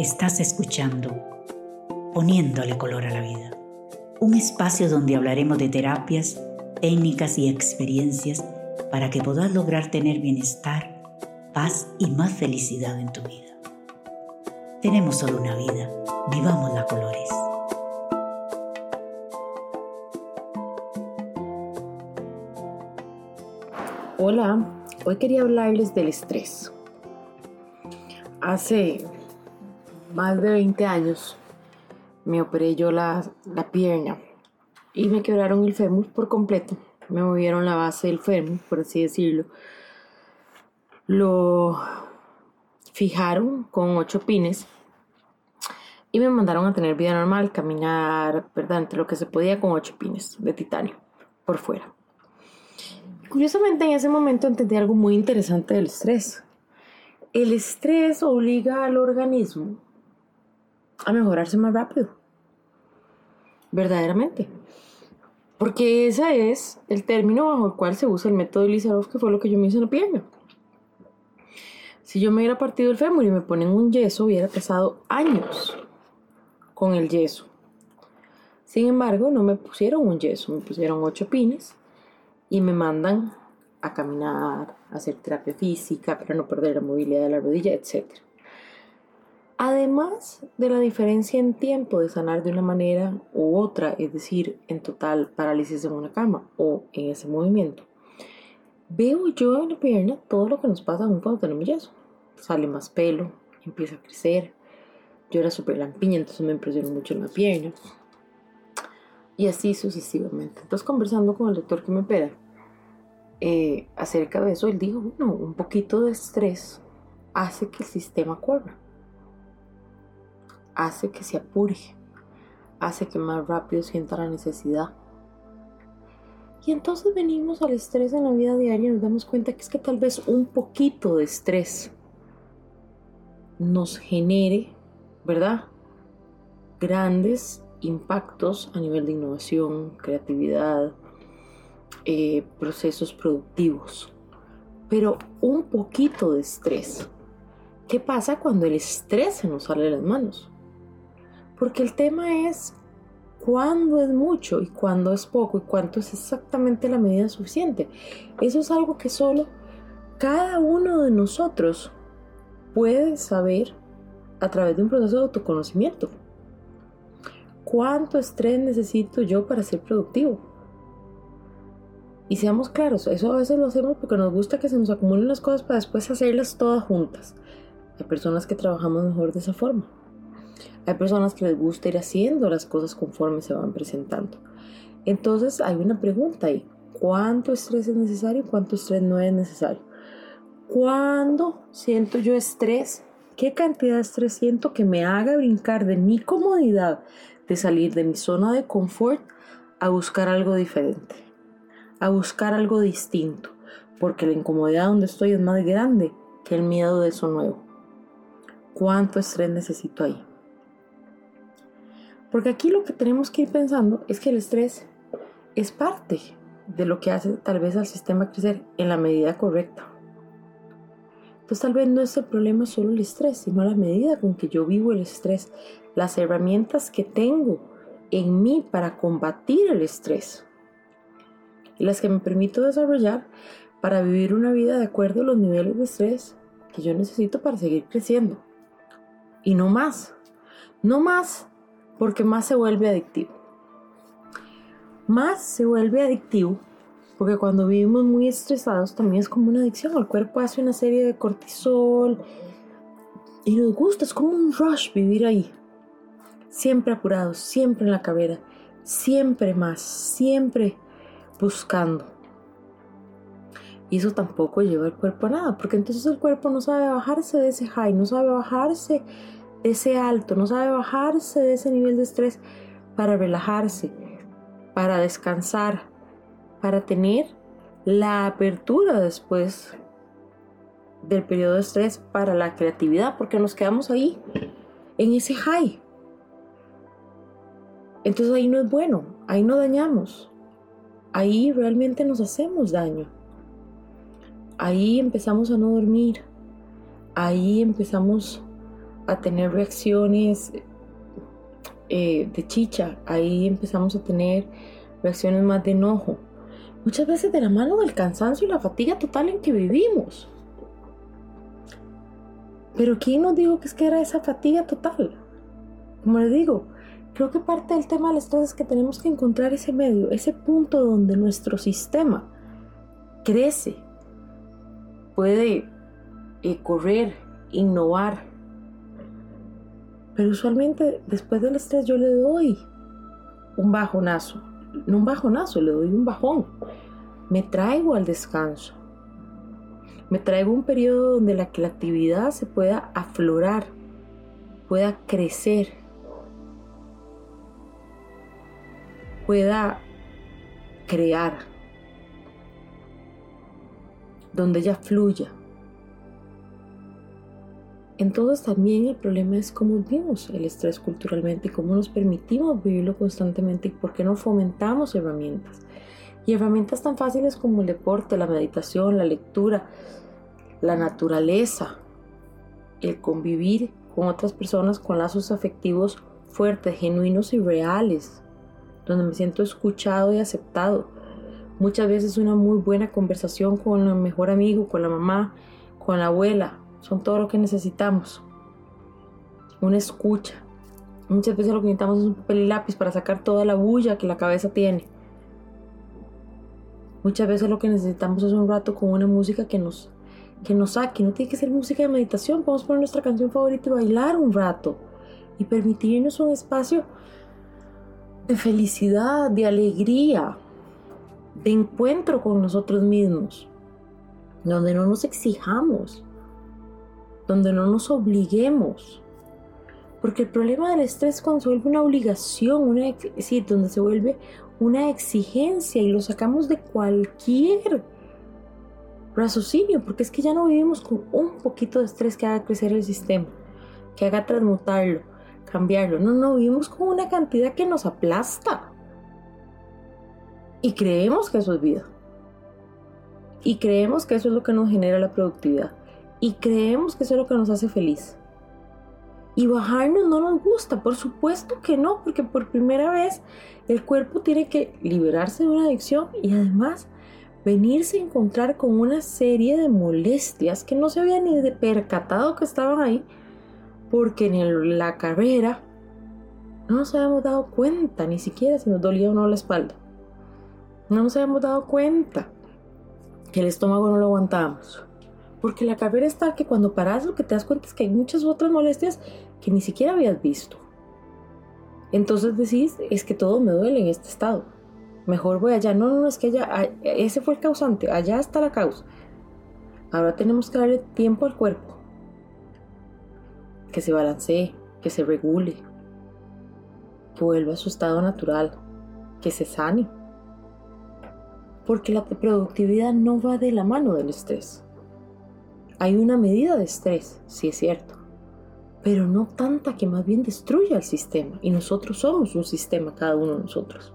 Estás escuchando Poniéndole color a la vida. Un espacio donde hablaremos de terapias, técnicas y experiencias para que puedas lograr tener bienestar, paz y más felicidad en tu vida. Tenemos solo una vida, vivamos la colores. Hola, hoy quería hablarles del estrés. Hace más de 20 años me operé yo la, pierna y me quebraron el fémur por completo. Me movieron la base del fémur, por así decirlo. Lo fijaron con ocho pines y me mandaron a tener vida normal, caminar, ¿verdad? Entre lo que se podía con ocho pines de titanio por fuera. Curiosamente en ese momento entendí algo muy interesante del estrés. El estrés obliga al organismo a mejorarse más rápido. Verdaderamente. Porque ese es el término bajo el cual se usa el método de Lizarov, que fue lo que yo me hice en la pierna. Si yo me hubiera partido el fémur y me ponen un yeso, hubiera pasado años con el yeso. Sin embargo, no me pusieron un yeso, me pusieron ocho pines y me mandan a caminar, a hacer terapia física para no perder la movilidad de la rodilla, etcétera. Además de la diferencia en tiempo de sanar de una manera u otra, es decir, en total parálisis en una cama o en ese movimiento, veo yo en la pierna todo lo que nos pasa cuando tenemos yeso. Sale más pelo, empieza a crecer. Yo era súper lampiña, entonces me impresionó mucho en la pierna. Y así sucesivamente. Entonces, conversando con el doctor que me opera eh, acerca de eso, él dijo: un poquito de estrés hace que el sistema corra hace que se apure, hace que más rápido sienta la necesidad. Y entonces venimos al estrés en la vida diaria y nos damos cuenta que es que tal vez un poquito de estrés nos genere, ¿verdad? Grandes impactos a nivel de innovación, creatividad, eh, procesos productivos. Pero un poquito de estrés. ¿Qué pasa cuando el estrés se nos sale de las manos? Porque el tema es cuándo es mucho y cuándo es poco y cuánto es exactamente la medida suficiente. Eso es algo que solo cada uno de nosotros puede saber a través de un proceso de autoconocimiento. ¿Cuánto estrés necesito yo para ser productivo? Y seamos claros, eso a veces lo hacemos porque nos gusta que se nos acumulen las cosas para después hacerlas todas juntas. Hay personas que trabajamos mejor de esa forma. Hay personas que les gusta ir haciendo las cosas conforme se van presentando. Entonces hay una pregunta ahí. ¿Cuánto estrés es necesario y cuánto estrés no es necesario? ¿Cuándo siento yo estrés? ¿Qué cantidad de estrés siento que me haga brincar de mi comodidad, de salir de mi zona de confort a buscar algo diferente? A buscar algo distinto. Porque la incomodidad donde estoy es más grande que el miedo de eso nuevo. ¿Cuánto estrés necesito ahí? Porque aquí lo que tenemos que ir pensando es que el estrés es parte de lo que hace tal vez al sistema crecer en la medida correcta. Entonces tal vez no es el problema solo el estrés, sino la medida con que yo vivo el estrés, las herramientas que tengo en mí para combatir el estrés y las que me permito desarrollar para vivir una vida de acuerdo a los niveles de estrés que yo necesito para seguir creciendo. Y no más, no más porque más se vuelve adictivo. Más se vuelve adictivo porque cuando vivimos muy estresados también es como una adicción. El cuerpo hace una serie de cortisol y nos gusta, es como un rush vivir ahí. Siempre apurados, siempre en la carrera, siempre más, siempre buscando. Y eso tampoco lleva al cuerpo a nada, porque entonces el cuerpo no sabe bajarse de ese high, no sabe bajarse ese alto, no sabe bajarse de ese nivel de estrés para relajarse, para descansar, para tener la apertura después del periodo de estrés para la creatividad, porque nos quedamos ahí, en ese high. Entonces ahí no es bueno, ahí no dañamos, ahí realmente nos hacemos daño. Ahí empezamos a no dormir, ahí empezamos a tener reacciones eh, de chicha, ahí empezamos a tener reacciones más de enojo. Muchas veces de la mano del cansancio y la fatiga total en que vivimos. Pero ¿quién nos dijo que es que era esa fatiga total? Como les digo, creo que parte del tema de las cosas es que tenemos que encontrar ese medio, ese punto donde nuestro sistema crece, puede eh, correr, innovar. Pero usualmente después del estrés yo le doy un bajonazo. No un bajonazo, le doy un bajón. Me traigo al descanso. Me traigo un periodo donde la creatividad se pueda aflorar, pueda crecer, pueda crear, donde ella fluya. Entonces también el problema es cómo vivimos el estrés culturalmente cómo nos permitimos vivirlo constantemente y por qué no fomentamos herramientas. Y herramientas tan fáciles como el deporte, la meditación, la lectura, la naturaleza, el convivir con otras personas con lazos afectivos fuertes, genuinos y reales, donde me siento escuchado y aceptado. Muchas veces una muy buena conversación con el mejor amigo, con la mamá, con la abuela, son todo lo que necesitamos. Una escucha. Muchas veces lo que necesitamos es un papel y lápiz para sacar toda la bulla que la cabeza tiene. Muchas veces lo que necesitamos es un rato con una música que nos que nos saque, no tiene que ser música de meditación, podemos poner nuestra canción favorita y bailar un rato y permitirnos un espacio de felicidad, de alegría, de encuentro con nosotros mismos, donde no nos exijamos, donde no nos obliguemos. Porque el problema del estrés es cuando se vuelve una obligación, una, donde se vuelve una exigencia y lo sacamos de cualquier raciocinio, porque es que ya no vivimos con un poquito de estrés que haga crecer el sistema, que haga transmutarlo, cambiarlo. No, no, vivimos con una cantidad que nos aplasta. Y creemos que eso es vida. Y creemos que eso es lo que nos genera la productividad. Y creemos que eso es lo que nos hace feliz. Y bajarnos no nos gusta, por supuesto que no, porque por primera vez el cuerpo tiene que liberarse de una adicción y además venirse a encontrar con una serie de molestias que no se había ni percatado que estaban ahí, porque en la carrera no nos habíamos dado cuenta ni siquiera si nos dolía o no la espalda. No nos habíamos dado cuenta que el estómago no lo aguantábamos. Porque la carrera es tal que cuando paras lo que te das cuenta es que hay muchas otras molestias que ni siquiera habías visto. Entonces decís, es que todo me duele en este estado mejor voy allá. No, no, es que allá, ese fue el causante, allá está la causa. Ahora tenemos que darle tiempo al cuerpo. Que se balancee, que se regule, vuelva a su estado natural, que se sane. Porque la productividad no va de la mano del estrés. Hay una medida de estrés, sí es cierto, pero no tanta que más bien destruya el sistema. Y nosotros somos un sistema, cada uno de nosotros.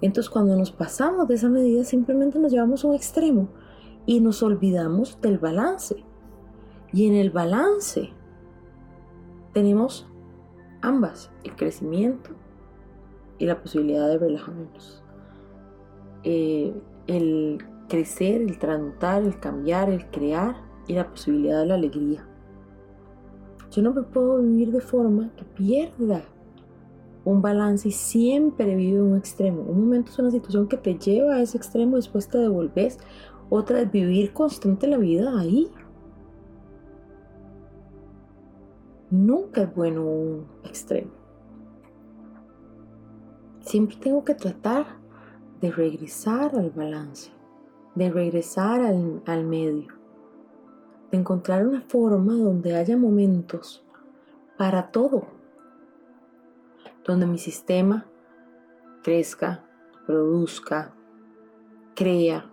Entonces cuando nos pasamos de esa medida simplemente nos llevamos a un extremo y nos olvidamos del balance. Y en el balance tenemos ambas, el crecimiento y la posibilidad de relajarnos. Eh, el crecer, el transmutar, el cambiar, el crear y la posibilidad de la alegría. Yo no me puedo vivir de forma que pierda un balance y siempre vive un extremo. Un momento es una situación que te lleva a ese extremo, después te devolves. Otra es vivir constante la vida ahí. Nunca es bueno un extremo. Siempre tengo que tratar de regresar al balance, de regresar al, al medio, de encontrar una forma donde haya momentos para todo. Donde mi sistema crezca, produzca, crea.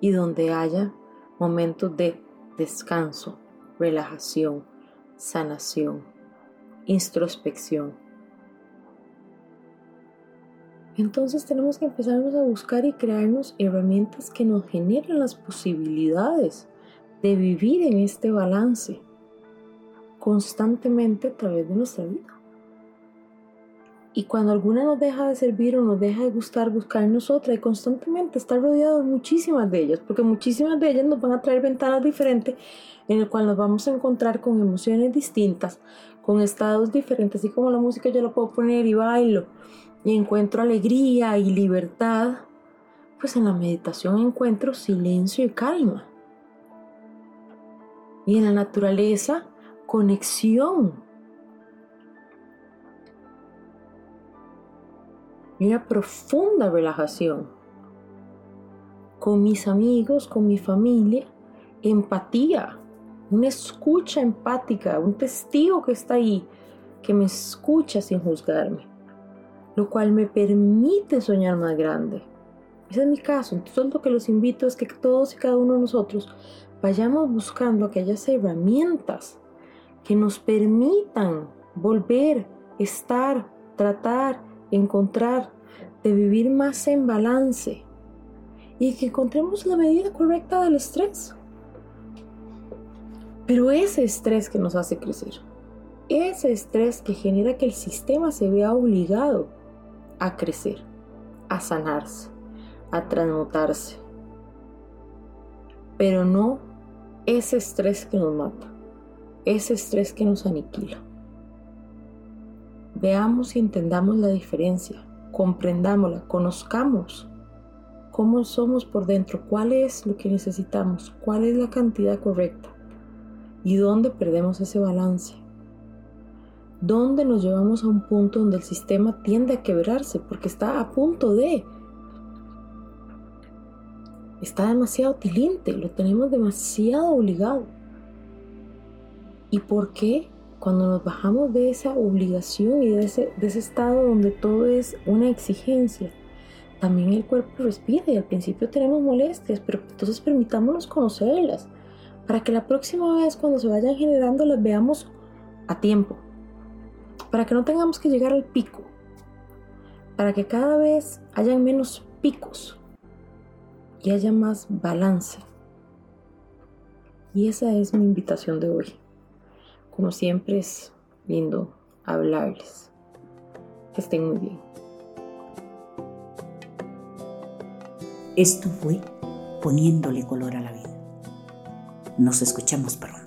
Y donde haya momentos de descanso, relajación, sanación, introspección. Entonces tenemos que empezarnos a buscar y crearnos herramientas que nos generen las posibilidades de vivir en este balance constantemente a través de nuestra vida. Y cuando alguna nos deja de servir o nos deja de gustar, buscar en nosotras y constantemente estar rodeado de muchísimas de ellas, porque muchísimas de ellas nos van a traer ventanas diferentes en el cual nos vamos a encontrar con emociones distintas, con estados diferentes, así como la música yo la puedo poner y bailo y encuentro alegría y libertad, pues en la meditación encuentro silencio y calma. Y en la naturaleza, conexión. Y una profunda relajación. Con mis amigos, con mi familia, empatía, una escucha empática, un testigo que está ahí, que me escucha sin juzgarme, lo cual me permite soñar más grande. Ese es mi caso, entonces lo que los invito es que todos y cada uno de nosotros vayamos buscando aquellas herramientas que nos permitan volver, estar, tratar, encontrar, de vivir más en balance y que encontremos la medida correcta del estrés. Pero ese estrés que nos hace crecer, ese estrés que genera que el sistema se vea obligado a crecer, a sanarse, a transmutarse. Pero no ese estrés que nos mata, ese estrés que nos aniquila. Veamos y entendamos la diferencia, comprendámosla, conozcamos cómo somos por dentro, cuál es lo que necesitamos, cuál es la cantidad correcta y dónde perdemos ese balance. Dónde nos llevamos a un punto donde el sistema tiende a quebrarse porque está a punto de. Está demasiado tilinte, lo tenemos demasiado obligado. ¿Y por qué? cuando nos bajamos de esa obligación y de ese, de ese estado donde todo es una exigencia, también el cuerpo respira y al principio tenemos molestias, pero entonces permitámonos conocerlas para que la próxima vez cuando se vayan generando las veamos a tiempo, para que no tengamos que llegar al pico, para que cada vez hayan menos picos y haya más balance. Y esa es mi invitación de hoy. Como siempre es lindo hablarles. Que estén muy bien. Esto fue poniéndole color a la vida. Nos escuchamos pronto.